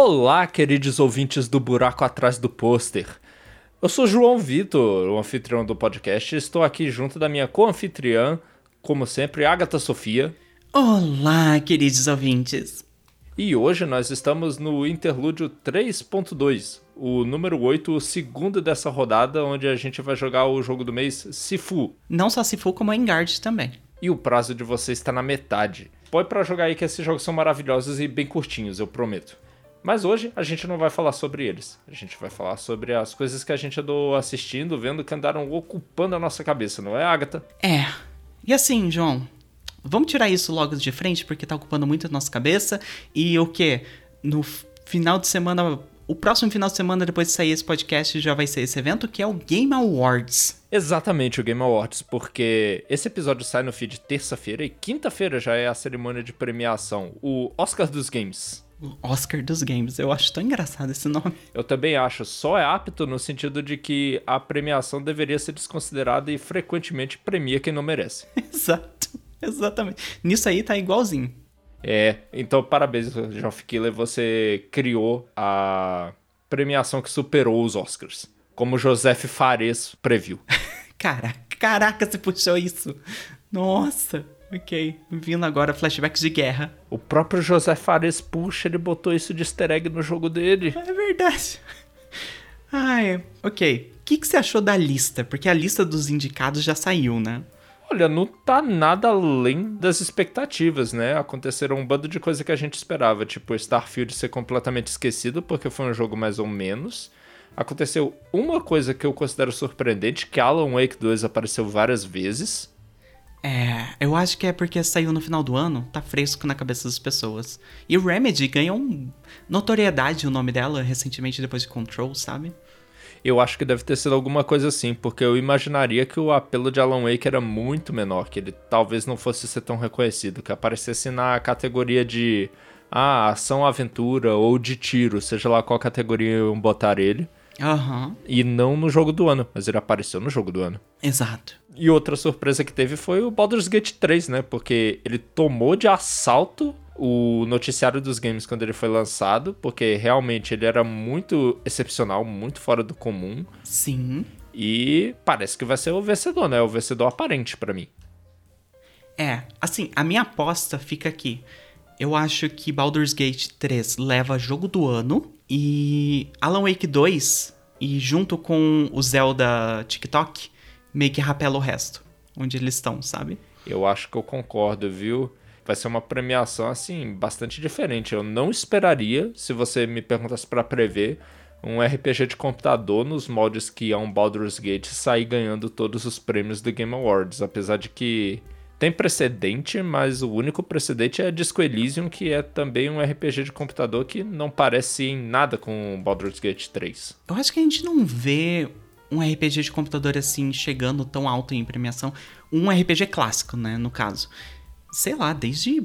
Olá, queridos ouvintes do Buraco Atrás do Pôster. Eu sou João Vitor, o anfitrião do podcast, e estou aqui junto da minha co-anfitriã, como sempre, Agatha Sofia. Olá, queridos ouvintes. E hoje nós estamos no interlúdio 3.2, o número 8, o segundo dessa rodada, onde a gente vai jogar o jogo do mês Sifu. Não só Sifu, como Engard também. E o prazo de você está na metade. Põe pra jogar aí que esses jogos são maravilhosos e bem curtinhos, eu prometo. Mas hoje a gente não vai falar sobre eles. A gente vai falar sobre as coisas que a gente andou assistindo, vendo que andaram ocupando a nossa cabeça, não é, Agatha? É. E assim, João, vamos tirar isso logo de frente porque tá ocupando muito a nossa cabeça. E o que? No final de semana. O próximo final de semana, depois de sair esse podcast, já vai ser esse evento, que é o Game Awards. Exatamente, o Game Awards, porque esse episódio sai no feed terça-feira e quinta-feira já é a cerimônia de premiação, o Oscar dos Games. O Oscar dos Games. Eu acho tão engraçado esse nome. Eu também acho. Só é apto no sentido de que a premiação deveria ser desconsiderada e frequentemente premia quem não merece. Exato. Exatamente. Nisso aí tá igualzinho. É, então parabéns, Geoff Killer. Você criou a premiação que superou os Oscars. Como Joseph Fares previu. Caraca, caraca, você puxou isso. Nossa. Ok, vindo agora flashbacks de guerra. O próprio José Fares puxa, ele botou isso de easter egg no jogo dele. É verdade. Ai, ok. O que, que você achou da lista? Porque a lista dos indicados já saiu, né? Olha, não tá nada além das expectativas, né? Aconteceram um bando de coisa que a gente esperava, tipo Starfield ser completamente esquecido porque foi um jogo mais ou menos. Aconteceu uma coisa que eu considero surpreendente, que Alan Wake 2 apareceu várias vezes. É, eu acho que é porque saiu no final do ano, tá fresco na cabeça das pessoas. E Remedy ganhou um notoriedade o nome dela recentemente depois de Control, sabe? Eu acho que deve ter sido alguma coisa assim, porque eu imaginaria que o apelo de Alan Wake era muito menor, que ele talvez não fosse ser tão reconhecido, que aparecesse na categoria de ah, ação, aventura ou de tiro, seja lá qual categoria iam botar ele. Uhum. E não no jogo do ano, mas ele apareceu no jogo do ano. Exato. E outra surpresa que teve foi o Baldur's Gate 3, né? Porque ele tomou de assalto o noticiário dos games quando ele foi lançado, porque realmente ele era muito excepcional, muito fora do comum. Sim. E parece que vai ser o vencedor, né? O vencedor aparente para mim. É, assim, a minha aposta fica aqui. Eu acho que Baldur's Gate 3 leva jogo do ano e Alan Wake 2 e junto com o Zelda TikTok meio que rapela o resto, onde eles estão, sabe? Eu acho que eu concordo, viu? Vai ser uma premiação assim bastante diferente. Eu não esperaria, se você me perguntasse para prever, um RPG de computador nos moldes que é um Baldur's Gate sair ganhando todos os prêmios do Game Awards, apesar de que tem precedente, mas o único precedente é Disco Elysium, que é também um RPG de computador que não parece em nada com Baldur's Gate 3. Eu acho que a gente não vê um RPG de computador assim chegando tão alto em premiação. Um RPG clássico, né, no caso. Sei lá, desde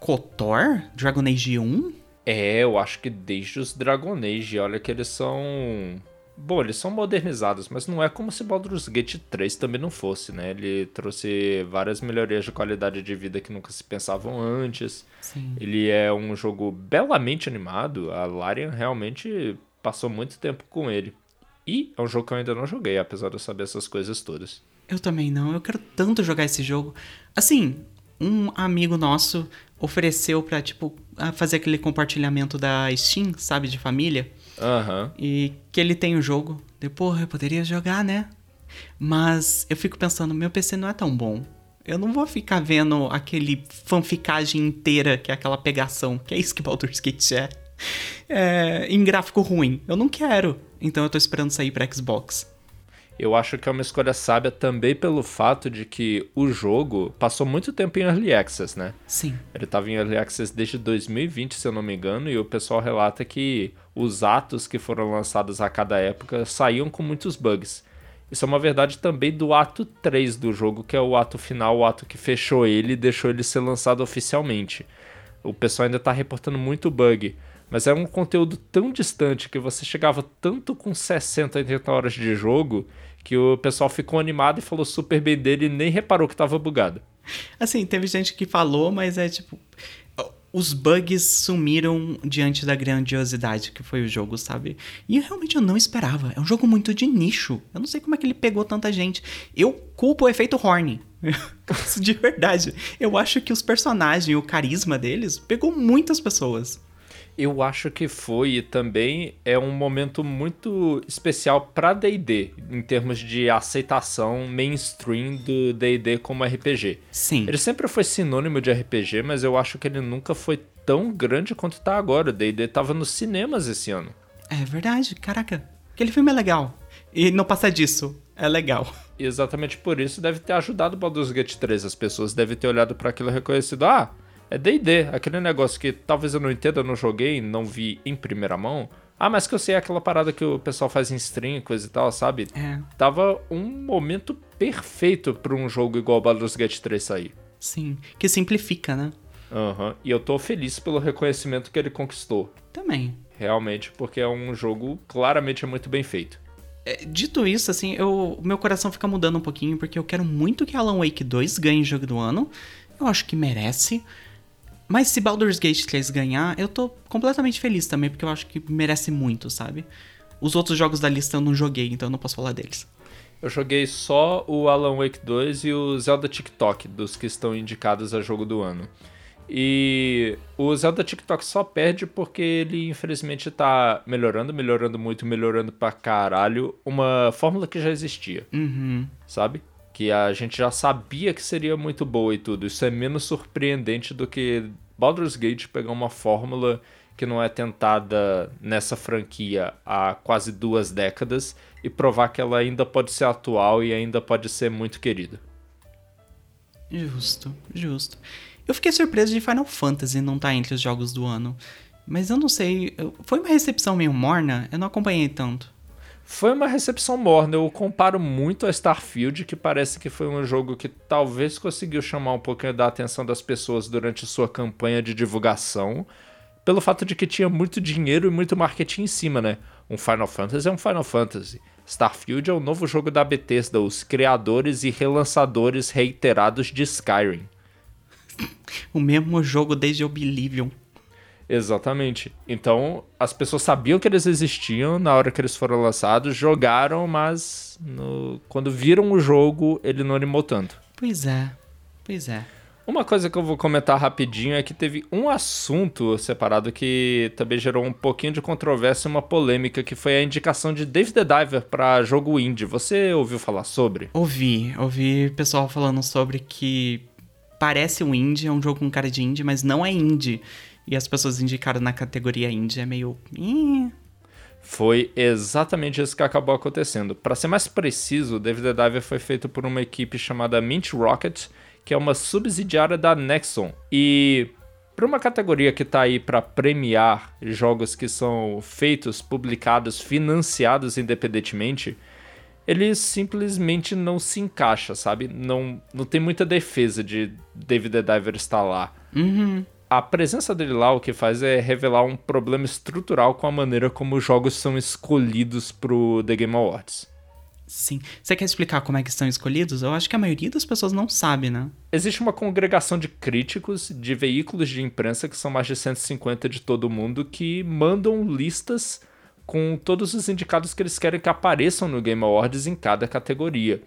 KOTOR, Dragon Age 1? É, eu acho que desde os Dragon Age, olha que eles são Bom, eles são modernizados, mas não é como se Baldur's Gate 3 também não fosse, né? Ele trouxe várias melhorias de qualidade de vida que nunca se pensavam antes. Sim. Ele é um jogo belamente animado. A Larian realmente passou muito tempo com ele. E é um jogo que eu ainda não joguei, apesar de eu saber essas coisas todas. Eu também não. Eu quero tanto jogar esse jogo. Assim, um amigo nosso ofereceu pra, tipo, fazer aquele compartilhamento da Steam, sabe, de família. Uhum. E que ele tem o jogo. Depois eu poderia jogar, né? Mas eu fico pensando, meu PC não é tão bom. Eu não vou ficar vendo aquele fanficagem inteira, que é aquela pegação, que é isso que Baldur's Gate é. é em gráfico ruim. Eu não quero. Então eu tô esperando sair para Xbox. Eu acho que é uma escolha sábia também pelo fato de que o jogo passou muito tempo em Early Access, né? Sim. Ele estava em Early Access desde 2020, se eu não me engano, e o pessoal relata que os atos que foram lançados a cada época saíam com muitos bugs. Isso é uma verdade também do ato 3 do jogo, que é o ato final, o ato que fechou ele e deixou ele ser lançado oficialmente. O pessoal ainda está reportando muito bug. Mas é um conteúdo tão distante que você chegava tanto com 60, 80 horas de jogo que o pessoal ficou animado e falou super bem dele e nem reparou que tava bugado. Assim, teve gente que falou, mas é tipo. os bugs sumiram diante da grandiosidade que foi o jogo, sabe? E realmente eu não esperava. É um jogo muito de nicho. Eu não sei como é que ele pegou tanta gente. Eu culpo o efeito Horny. de verdade. Eu acho que os personagens o carisma deles pegou muitas pessoas. Eu acho que foi e também é um momento muito especial para D&D em termos de aceitação mainstream do D&D como RPG. Sim. Ele sempre foi sinônimo de RPG, mas eu acho que ele nunca foi tão grande quanto tá agora. O D&D tava nos cinemas esse ano. É verdade, caraca. Aquele filme é legal. E não passa disso, é legal. exatamente por isso deve ter ajudado o Baldur's Gate 3. As pessoas devem ter olhado para aquilo e reconhecido, ah, é D&D, aquele negócio que talvez eu não entenda, eu não joguei, não vi em primeira mão. Ah, mas que eu sei aquela parada que o pessoal faz em stream, coisa e tal, sabe? É. Tava um momento perfeito para um jogo igual Baldur's Gate 3 sair. Sim, que simplifica, né? Aham, uhum. e eu tô feliz pelo reconhecimento que ele conquistou. Também. Realmente, porque é um jogo claramente muito bem feito. É, dito isso, assim, eu, meu coração fica mudando um pouquinho, porque eu quero muito que Alan Wake 2 ganhe jogo do ano. Eu acho que merece. Mas se Baldur's Gate 3 ganhar, eu tô completamente feliz também, porque eu acho que merece muito, sabe? Os outros jogos da lista eu não joguei, então eu não posso falar deles. Eu joguei só o Alan Wake 2 e o Zelda TikTok, dos que estão indicados a jogo do ano. E o Zelda TikTok só perde porque ele, infelizmente, tá melhorando, melhorando muito, melhorando pra caralho uma fórmula que já existia. Uhum. Sabe? Que a gente já sabia que seria muito boa e tudo. Isso é menos surpreendente do que Baldur's Gate pegar uma fórmula que não é tentada nessa franquia há quase duas décadas e provar que ela ainda pode ser atual e ainda pode ser muito querida. Justo, justo. Eu fiquei surpreso de Final Fantasy não estar tá entre os jogos do ano. Mas eu não sei, foi uma recepção meio morna, eu não acompanhei tanto. Foi uma recepção morna. Eu comparo muito a Starfield, que parece que foi um jogo que talvez conseguiu chamar um pouquinho da atenção das pessoas durante sua campanha de divulgação, pelo fato de que tinha muito dinheiro e muito marketing em cima, né? Um Final Fantasy é um Final Fantasy. Starfield é o novo jogo da Bethesda, os criadores e relançadores reiterados de Skyrim. o mesmo jogo desde Oblivion. Exatamente. Então, as pessoas sabiam que eles existiam na hora que eles foram lançados, jogaram, mas no... quando viram o jogo, ele não animou tanto. Pois é. Pois é. Uma coisa que eu vou comentar rapidinho é que teve um assunto separado que também gerou um pouquinho de controvérsia e uma polêmica, que foi a indicação de Dave the Diver para jogo indie. Você ouviu falar sobre? Ouvi, ouvi pessoal falando sobre que parece um indie, é um jogo com cara de indie, mas não é indie e as pessoas indicaram na categoria indie é meio. Foi exatamente isso que acabou acontecendo. Para ser mais preciso, David the Diver foi feito por uma equipe chamada Mint Rocket, que é uma subsidiária da Nexon. E para uma categoria que está aí para premiar jogos que são feitos, publicados, financiados independentemente, ele simplesmente não se encaixa, sabe? Não, não tem muita defesa de David the Diver estar lá. Uhum a presença dele lá o que faz é revelar um problema estrutural com a maneira como os jogos são escolhidos pro The Game Awards. Sim. Você quer explicar como é que são escolhidos? Eu acho que a maioria das pessoas não sabe, né? Existe uma congregação de críticos de veículos de imprensa, que são mais de 150 de todo mundo, que mandam listas com todos os indicados que eles querem que apareçam no Game Awards em cada categoria.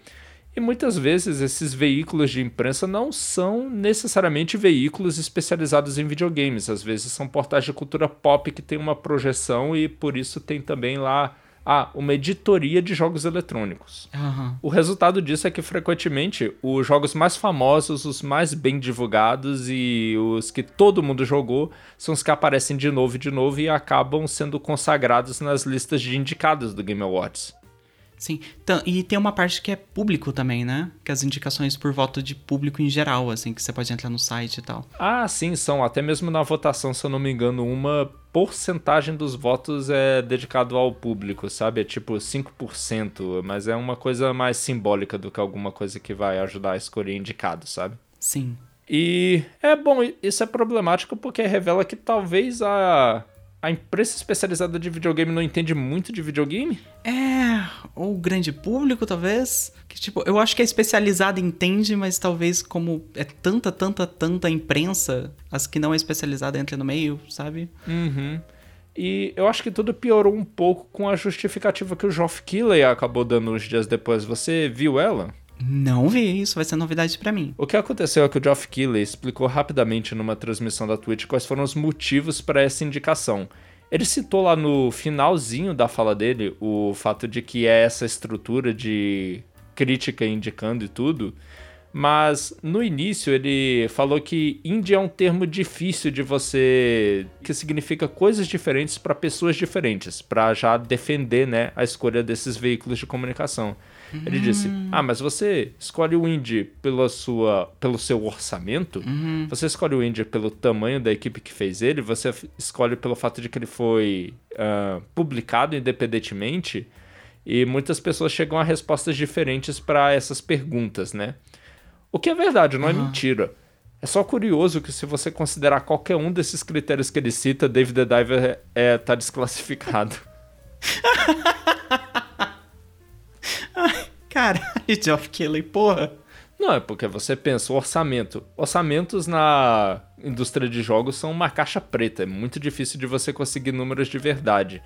E muitas vezes esses veículos de imprensa não são necessariamente veículos especializados em videogames. Às vezes são portais de cultura pop que tem uma projeção e por isso tem também lá ah, uma editoria de jogos eletrônicos. Uhum. O resultado disso é que frequentemente os jogos mais famosos, os mais bem divulgados e os que todo mundo jogou são os que aparecem de novo e de novo e acabam sendo consagrados nas listas de indicados do Game Awards. Sim, então, e tem uma parte que é público também, né? Que as indicações por voto de público em geral, assim, que você pode entrar no site e tal. Ah, sim, são. Até mesmo na votação, se eu não me engano, uma porcentagem dos votos é dedicado ao público, sabe? É tipo 5%, mas é uma coisa mais simbólica do que alguma coisa que vai ajudar a escolher indicado, sabe? Sim. E é bom, isso é problemático porque revela que talvez a a imprensa especializada de videogame não entende muito de videogame? É, ou o grande público, talvez. Que, tipo, eu acho que a especializada entende, mas talvez como é tanta, tanta, tanta imprensa, as que não é especializada entram no meio, sabe? Uhum. E eu acho que tudo piorou um pouco com a justificativa que o Geoff Keighley acabou dando uns dias depois. Você viu ela? Não vi, isso vai ser novidade para mim. O que aconteceu é que o Geoff Keighley explicou rapidamente numa transmissão da Twitch quais foram os motivos para essa indicação. Ele citou lá no finalzinho da fala dele o fato de que é essa estrutura de crítica indicando e tudo, mas no início ele falou que indie é um termo difícil de você que significa coisas diferentes para pessoas diferentes, para já defender, né, a escolha desses veículos de comunicação. Ele disse: Hum. Ah, mas você escolhe o indie pela sua, pelo seu orçamento? Uhum. Você escolhe o indie pelo tamanho da equipe que fez ele? Você escolhe pelo fato de que ele foi ah, publicado independentemente? E muitas pessoas chegam a respostas diferentes para essas perguntas, né? O que é verdade, não é mentira. É só curioso que se você considerar qualquer um desses critérios que ele cita, David the Diver é, é, tá desclassificado. Caralho, Geoff Keighley, porra. Não, é porque você pensa, o orçamento. Orçamentos na indústria de jogos são uma caixa preta. É muito difícil de você conseguir números de verdade.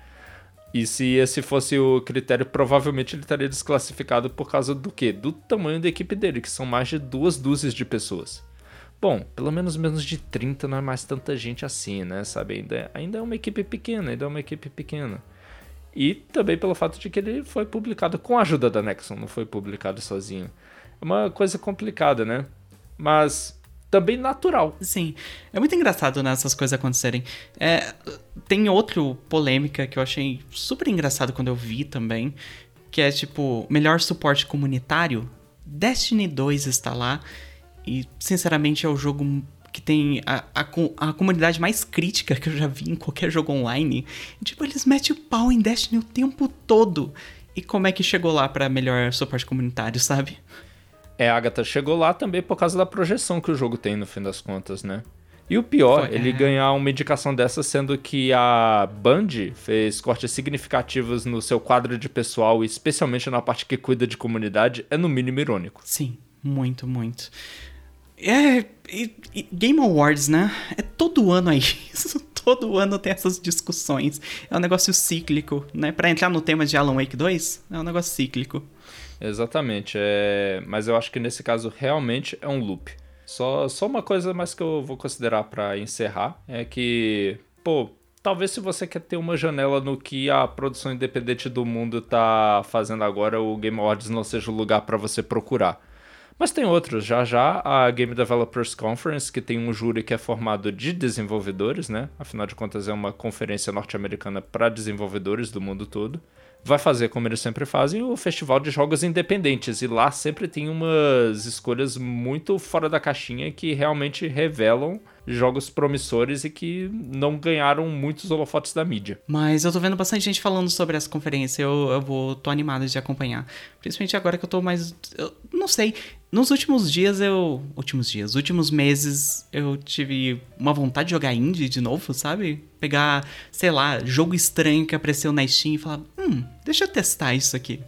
E se esse fosse o critério, provavelmente ele estaria desclassificado por causa do quê? Do tamanho da equipe dele, que são mais de duas dúzias de pessoas. Bom, pelo menos menos de 30 não é mais tanta gente assim, né? Sabe? Ainda é, ainda é uma equipe pequena, ainda é uma equipe pequena. E também pelo fato de que ele foi publicado com a ajuda da Nexon, não foi publicado sozinho. É uma coisa complicada, né? Mas também natural. Sim, é muito engraçado né, essas coisas acontecerem. É, tem outro polêmica que eu achei super engraçado quando eu vi também, que é tipo, melhor suporte comunitário. Destiny 2 está lá e, sinceramente, é o jogo que tem a, a, a comunidade mais crítica que eu já vi em qualquer jogo online. E, tipo, eles metem o pau em Destiny o tempo todo. E como é que chegou lá pra melhor suporte comunitário, sabe? É, a Agatha chegou lá também por causa da projeção que o jogo tem, no fim das contas, né? E o pior, Foi, ele é. ganhar uma indicação dessa, sendo que a Band fez cortes significativos no seu quadro de pessoal, especialmente na parte que cuida de comunidade, é no mínimo irônico. Sim, muito, muito. É. e- e Game Awards, né? É todo ano aí. Isso, todo ano tem essas discussões. É um negócio cíclico, né? Pra entrar no tema de Alan Wake 2, é um negócio cíclico. Exatamente, é... mas eu acho que nesse caso realmente é um loop. Só, só uma coisa mais que eu vou considerar pra encerrar é que, pô, talvez se você quer ter uma janela no que a produção independente do mundo tá fazendo agora, o Game Awards não seja o lugar pra você procurar. Mas tem outros, já já a Game Developers Conference, que tem um júri que é formado de desenvolvedores, né? Afinal de contas é uma conferência norte-americana para desenvolvedores do mundo todo. Vai fazer como eles sempre fazem, o festival de jogos independentes e lá sempre tem umas escolhas muito fora da caixinha que realmente revelam jogos promissores e que não ganharam muitos holofotes da mídia. Mas eu tô vendo bastante gente falando sobre essa conferência. Eu, eu vou, tô animado de acompanhar. Principalmente agora que eu tô mais. Eu não sei. Nos últimos dias eu. Últimos dias, últimos meses eu tive uma vontade de jogar indie de novo, sabe? Pegar, sei lá, jogo estranho que apareceu na Steam e falar: hum, deixa eu testar isso aqui.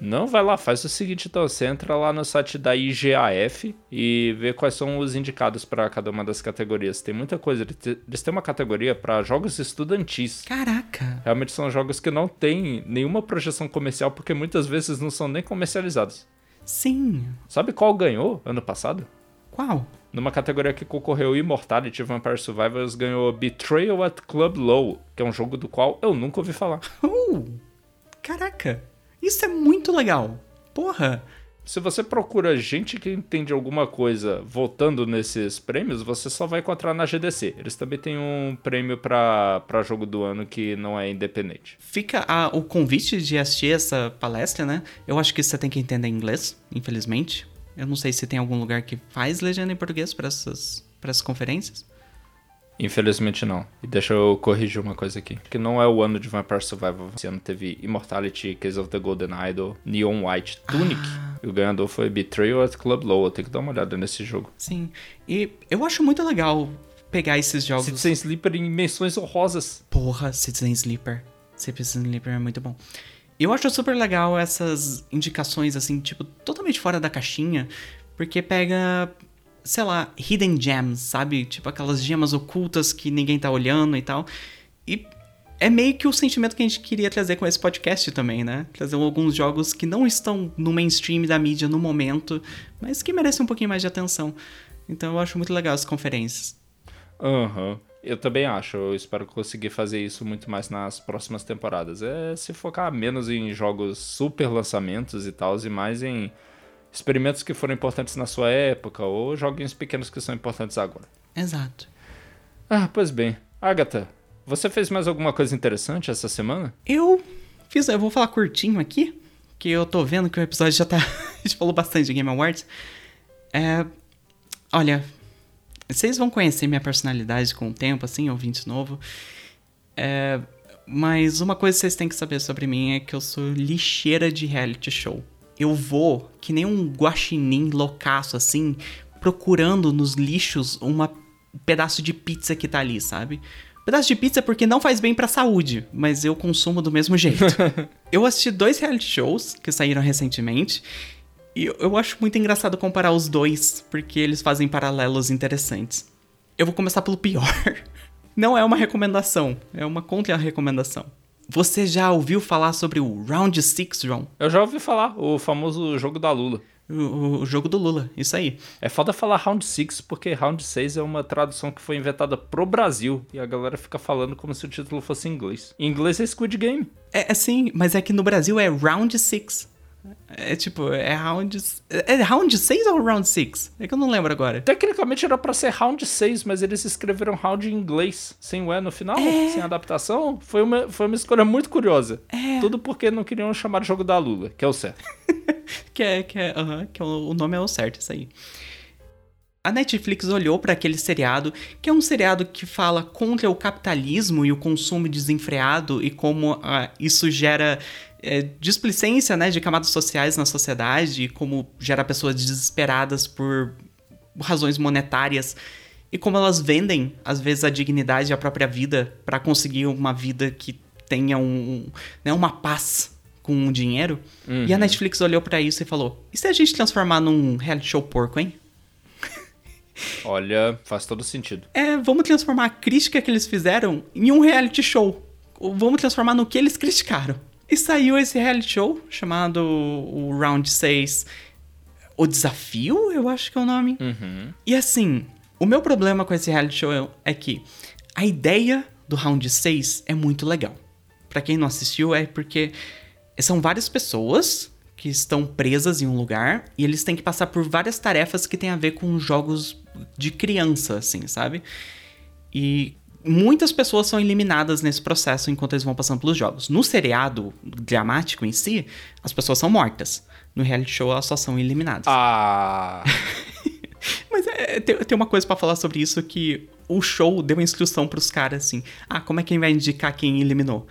Não, vai lá, faz o seguinte então, você entra lá no site da IGAF e vê quais são os indicados para cada uma das categorias. Tem muita coisa, eles têm uma categoria para jogos estudantis. Caraca! Realmente são jogos que não têm nenhuma projeção comercial porque muitas vezes não são nem comercializados. Sim. Sabe qual ganhou ano passado? Qual? Numa categoria que concorreu Immortality Vampire Survivors ganhou Betrayal at Club Low, que é um jogo do qual eu nunca ouvi falar. Uh! Caraca! Isso é muito legal! Porra! Se você procura gente que entende alguma coisa votando nesses prêmios, você só vai encontrar na GDC. Eles também têm um prêmio pra jogo do ano que não é independente. Fica a- o convite de assistir essa palestra, né? Eu acho que você tem que entender inglês, infelizmente. Eu não sei se tem algum lugar que faz legenda em português para essas, para essas conferências. Infelizmente não. E deixa eu corrigir uma coisa aqui. Que não é o ano de Vampire Survivor. Esse ano teve Immortality, Case of the Golden Idol, Neon White, Tunic. E o ganhador foi Betrayal at Club Low. Tenho que dar uma olhada nesse jogo. Sim. E eu acho muito legal pegar esses jogos. Citizen Sleeper em menções honrosas. Porra, Citizen Sleeper. Citizen Sleeper é muito bom. Eu acho super legal essas indicações, assim, tipo, totalmente fora da caixinha, porque pega, sei lá, hidden gems, sabe? Tipo, aquelas gemas ocultas que ninguém tá olhando e tal. E é meio que o sentimento que a gente queria trazer com esse podcast também, né? Trazer alguns jogos que não estão no mainstream da mídia no momento, mas que merecem um pouquinho mais de atenção. Então eu acho muito legal as conferências. Aham. Uhum. Eu também acho. Eu espero conseguir fazer isso muito mais nas próximas temporadas. É se focar menos em jogos super lançamentos e tal, e mais em experimentos que foram importantes na sua época, ou joguinhos pequenos que são importantes agora. Exato. Ah, pois bem. Agatha, você fez mais alguma coisa interessante essa semana? Eu fiz, eu vou falar curtinho aqui, que eu tô vendo que o episódio já tá. a gente falou bastante de Game Awards. É. Olha, vocês vão conhecer minha personalidade com o tempo, assim, ouvinte novo. É, mas uma coisa que vocês têm que saber sobre mim é que eu sou lixeira de reality show. Eu vou, que nem um guaxinim loucaço, assim, procurando nos lixos um pedaço de pizza que tá ali, sabe? Pedaço de pizza porque não faz bem pra saúde, mas eu consumo do mesmo jeito. eu assisti dois reality shows que saíram recentemente e eu acho muito engraçado comparar os dois, porque eles fazem paralelos interessantes. Eu vou começar pelo pior. Não é uma recomendação, é uma contra-recomendação. Você já ouviu falar sobre o Round 6, João? Eu já ouvi falar, o famoso jogo da Lula. O, o, jogo do Lula, isso aí. É foda falar Round 6, porque Round 6 é uma tradução que foi inventada pro Brasil e a galera fica falando como se o título fosse em inglês. Em inglês é Squid Game. É, é sim, mas é que no Brasil é Round 6. É tipo, é round. É round 6 ou round 6? É que eu não lembro agora. Tecnicamente era pra ser round 6, mas eles escreveram round em inglês, sem o E no final, é... sem adaptação. Foi uma, foi uma escolha muito curiosa. É... Tudo porque não queriam chamar jogo da Lula, que é o certo. que é, que é, uh -huh, que é o, o nome é o certo, isso aí. A Netflix olhou para aquele seriado, que é um seriado que fala contra o capitalismo e o consumo desenfreado e como uh, isso gera é, displicência né, de camadas sociais na sociedade e como gera pessoas desesperadas por razões monetárias e como elas vendem, às vezes, a dignidade e a própria vida para conseguir uma vida que tenha um, né, uma paz com o dinheiro. Uhum. E a Netflix olhou para isso e falou: e se a gente transformar num reality show porco, hein? Olha, faz todo sentido. É, vamos transformar a crítica que eles fizeram em um reality show. Vamos transformar no que eles criticaram. E saiu esse reality show chamado o Round 6 O Desafio, eu acho que é o nome. Uhum. E assim, o meu problema com esse reality show é que a ideia do Round 6 é muito legal. Para quem não assistiu, é porque são várias pessoas que estão presas em um lugar e eles têm que passar por várias tarefas que têm a ver com jogos de criança, assim, sabe? E muitas pessoas são eliminadas nesse processo enquanto eles vão passando pelos jogos. No seriado dramático em si, as pessoas são mortas. No reality show, elas só são eliminadas. Ah! Mas é, tem, tem, uma coisa para falar sobre isso que o show deu uma instrução pros caras assim: ah, como é que vai indicar quem eliminou?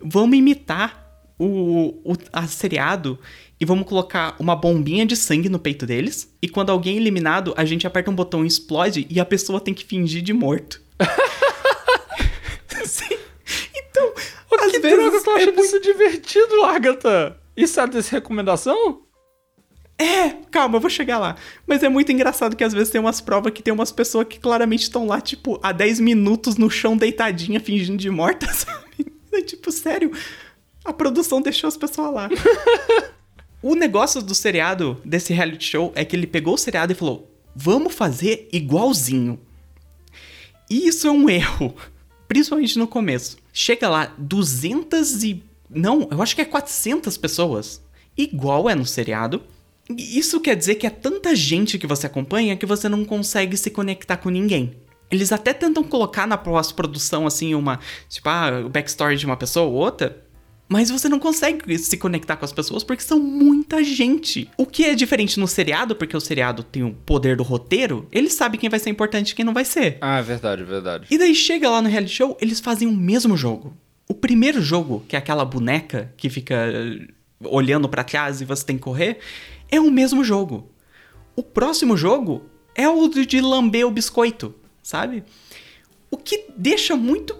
Vamos imitar o, o a seriado e vamos colocar uma bombinha de sangue no peito deles. E quando alguém é eliminado, a gente aperta um botão e explode e a pessoa tem que fingir de morto. Às vezes eu tô achando é muito... isso divertido, Agatha. Isso é dessa recomendação? É, calma, eu vou chegar lá. Mas é muito engraçado que às vezes tem umas provas que tem umas pessoas que claramente estão lá, tipo, há 10 minutos no chão deitadinha, fingindo de morta, sabe? É tipo, sério, a produção deixou as pessoas lá. o negócio do seriado, desse reality show, é que ele pegou o seriado e falou: vamos fazer igualzinho. E isso é um erro principalmente no começo. Chega lá 200 e não, eu acho que é 400 pessoas, igual é no seriado. Isso quer dizer que é tanta gente que você acompanha que você não consegue se conectar com ninguém. Eles até tentam colocar na pós-produção, assim, uma. Tipo, ah, o backstory de uma pessoa ou outra. Mas você não consegue se conectar com as pessoas porque são muita gente. O que é diferente no seriado, porque o seriado tem o poder do roteiro, eles sabem quem vai ser importante e quem não vai ser. Ah, é verdade, é verdade. E daí chega lá no reality show, eles fazem o mesmo jogo. O primeiro jogo, que é aquela boneca que fica eh, olhando para trás e você tem que correr, é o mesmo jogo. O próximo jogo é o de lamber o biscoito, sabe? O que deixa muito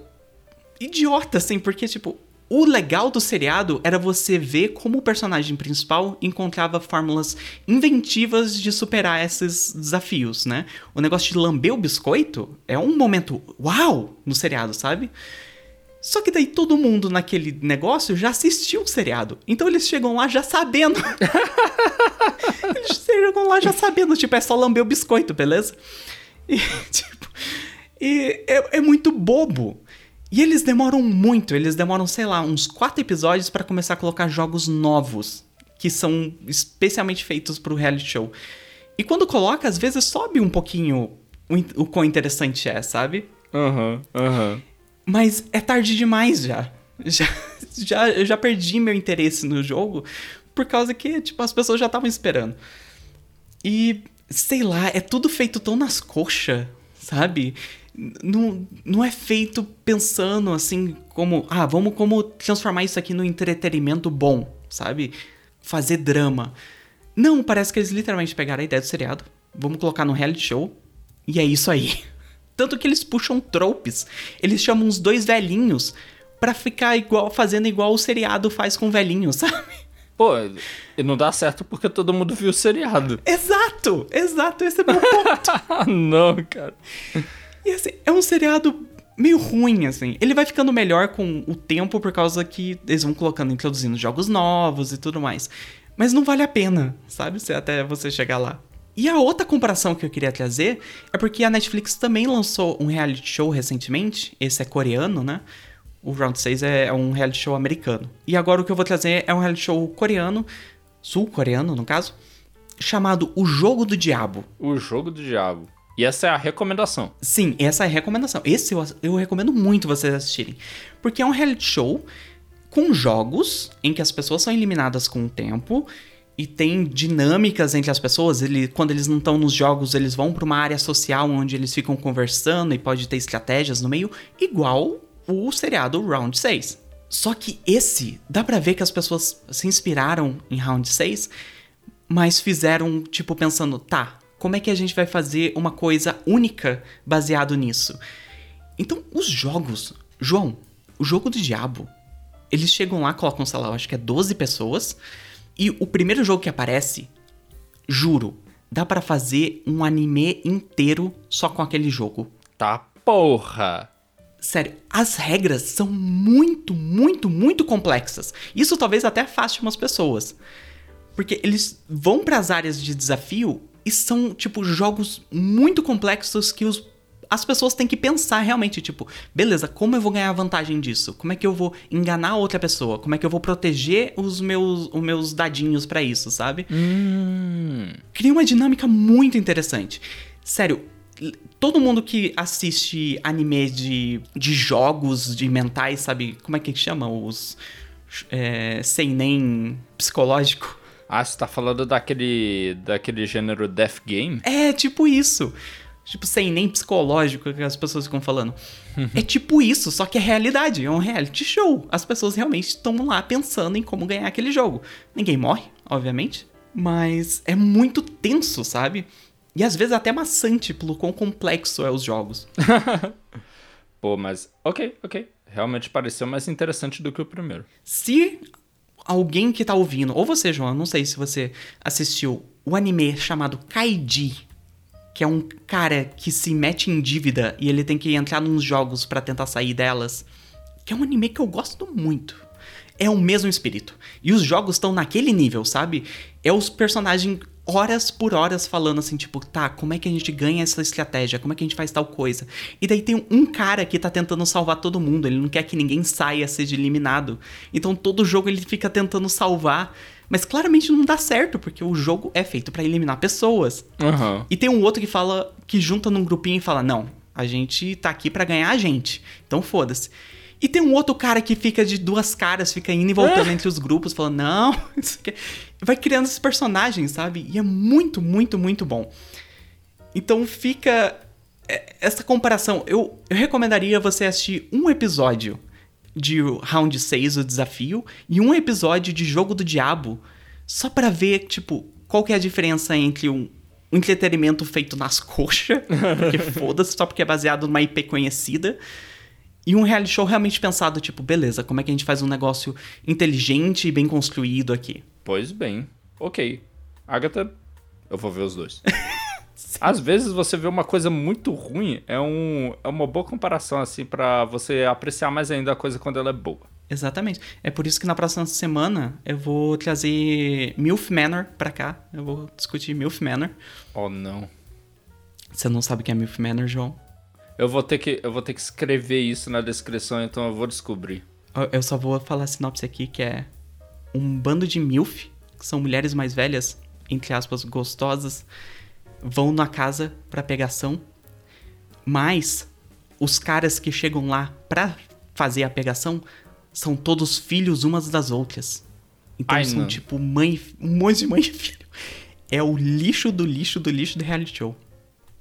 idiota, assim, porque, tipo, o legal do seriado era você ver como o personagem principal encontrava fórmulas inventivas de superar esses desafios, né? O negócio de lamber o biscoito é um momento uau no seriado, sabe? Só que daí todo mundo naquele negócio já assistiu o seriado. Então eles chegam lá já sabendo. eles chegam lá já sabendo, tipo, é só lamber o biscoito, beleza? E, tipo, e é, é muito bobo. E eles demoram muito, eles demoram, sei lá, uns quatro episódios para começar a colocar jogos novos, que são especialmente feitos pro reality show. E quando coloca, às vezes sobe um pouquinho o, o quão interessante é, sabe? Aham, uhum, aham. Uhum. Mas é tarde demais já. Já, já. Já perdi meu interesse no jogo por causa que, tipo, as pessoas já estavam esperando. E, sei lá, é tudo feito tão nas coxas, sabe? Não, não é feito pensando assim como, ah, vamos como transformar isso aqui no entretenimento bom, sabe? Fazer drama. Não, parece que eles literalmente pegaram a ideia do seriado, vamos colocar no reality show, e é isso aí. Tanto que eles puxam tropes. Eles chamam uns dois velhinhos para ficar igual, fazendo igual o seriado faz com velhinhos, sabe? Pô, e não dá certo porque todo mundo viu o seriado. Exato, exato, esse é o meu ponto. não, cara. E assim, é um seriado meio ruim, assim. Ele vai ficando melhor com o tempo por causa que eles vão colocando, introduzindo jogos novos e tudo mais. Mas não vale a pena, sabe? Até você chegar lá. E a outra comparação que eu queria trazer é porque a Netflix também lançou um reality show recentemente, esse é coreano, né? O Round 6 é um reality show americano. E agora o que eu vou trazer é um reality show coreano, sul-coreano no caso, chamado O Jogo do Diabo. O Jogo do Diabo. E essa é a recomendação. Sim, essa é a recomendação. Esse eu, eu recomendo muito vocês assistirem. Porque é um reality show com jogos em que as pessoas são eliminadas com o tempo e tem dinâmicas entre as pessoas. Ele, quando eles não estão nos jogos, eles vão para uma área social onde eles ficam conversando e pode ter estratégias no meio, igual o seriado Round 6. Só que esse, dá pra ver que as pessoas se inspiraram em Round 6, mas fizeram, tipo, pensando, tá, como é que a gente vai fazer uma coisa única baseado nisso? Então, os jogos, João, o jogo do diabo, eles chegam lá, colocam, sei lá, eu acho que é 12 pessoas, e o primeiro jogo que aparece, juro, dá para fazer um anime inteiro só com aquele jogo. Tá porra! Sério, as regras são muito, muito, muito complexas. Isso talvez até afaste umas pessoas. Porque eles vão para as áreas de desafio e são, tipo, jogos muito complexos que os as pessoas têm que pensar realmente, tipo, beleza, como eu vou ganhar vantagem disso? Como é que eu vou enganar outra pessoa? Como é que eu vou proteger os meus, os meus dadinhos para isso, sabe? Hum. Cria uma dinâmica muito interessante. Sério, todo mundo que assiste anime de, de jogos, de mentais, sabe? Como é que chama? Os. É, sem nem psicológico. Ah, você tá falando daquele, daquele gênero Death Game? É, tipo isso tipo, sem nem psicológico que as pessoas ficam falando. Uhum. É tipo isso, só que é realidade, é um reality show. As pessoas realmente estão lá pensando em como ganhar aquele jogo. Ninguém morre, obviamente, mas é muito tenso, sabe? E às vezes até maçante pelo quão complexo é os jogos. Pô, mas ok, ok. Realmente pareceu mais interessante do que o primeiro. Se alguém que tá ouvindo, ou você, João, não sei se você assistiu o anime chamado Kaiji, que é um cara que se mete em dívida e ele tem que entrar nos jogos para tentar sair delas, que é um anime que eu gosto muito. É o mesmo espírito. E os jogos estão naquele nível, sabe? É os personagens horas por horas falando assim, tipo, tá, como é que a gente ganha essa estratégia? Como é que a gente faz tal coisa? E daí tem um cara que tá tentando salvar todo mundo, ele não quer que ninguém saia, seja eliminado. Então todo jogo ele fica tentando salvar mas claramente não dá certo, porque o jogo é feito para eliminar pessoas. Uhum. E tem um outro que fala, que junta num grupinho e fala: Não, a gente tá aqui para ganhar a gente. Então foda-se. E tem um outro cara que fica de duas caras, fica indo e voltando é. entre os grupos, falando, não, isso aqui. Vai criando esses personagens, sabe? E é muito, muito, muito bom. Então fica. É, essa comparação. Eu, eu recomendaria você assistir um episódio de Round 6, o desafio, e um episódio de Jogo do Diabo, só para ver, tipo, qual que é a diferença entre um, um entretenimento feito nas coxas, porque foda-se, só porque é baseado numa IP conhecida. E um reality show realmente pensado, tipo, beleza, como é que a gente faz um negócio inteligente e bem construído aqui? Pois bem, ok. Agatha, eu vou ver os dois. Às vezes você vê uma coisa muito ruim, é, um, é uma boa comparação, assim, para você apreciar mais ainda a coisa quando ela é boa. Exatamente. É por isso que na próxima semana eu vou trazer MILF Manor pra cá. Eu vou discutir MILF Manor. Oh, não. Você não sabe o que é MILF Manor, João? Eu vou ter que, eu vou ter que escrever isso na descrição, então eu vou descobrir. Eu só vou falar a sinopse aqui, que é um bando de MILF, que são mulheres mais velhas, entre aspas, gostosas, vão na casa pra pegação, mas os caras que chegam lá pra fazer a pegação são todos filhos umas das outras. Então Ai, são não. tipo mãe, um monte de mãe e filho. É o lixo do lixo do lixo do reality show.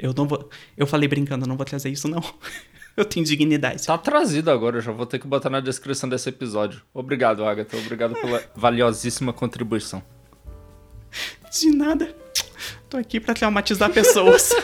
Eu não vou. Eu falei brincando, eu não vou trazer isso, não. eu tenho dignidade. Tá trazido agora, eu já vou ter que botar na descrição desse episódio. Obrigado, Agatha. Obrigado pela valiosíssima contribuição. De nada. Tô aqui pra traumatizar pessoas.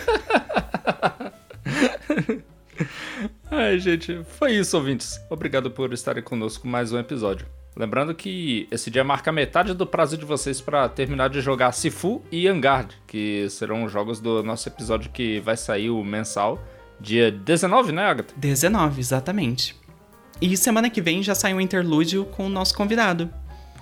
Ai, gente, foi isso, ouvintes. Obrigado por estarem conosco mais um episódio. Lembrando que esse dia marca metade do prazo de vocês para terminar de jogar Sifu e Angard, que serão jogos do nosso episódio que vai sair o mensal, dia 19, né, Agatha? 19, exatamente. E semana que vem já sai um interlúdio com o nosso convidado.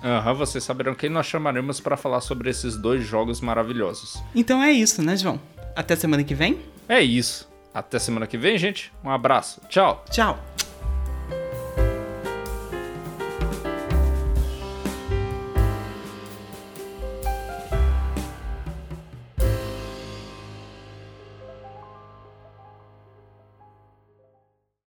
Aham, vocês saberão quem nós chamaremos para falar sobre esses dois jogos maravilhosos. Então é isso, né, João? Até semana que vem. É isso. Até semana que vem, gente. Um abraço. Tchau. Tchau.